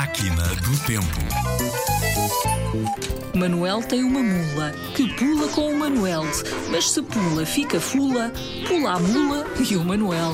Máquina do Tempo. Manuel tem uma mula que pula com o Manuel, mas se pula fica fula, pula a mula e o Manuel.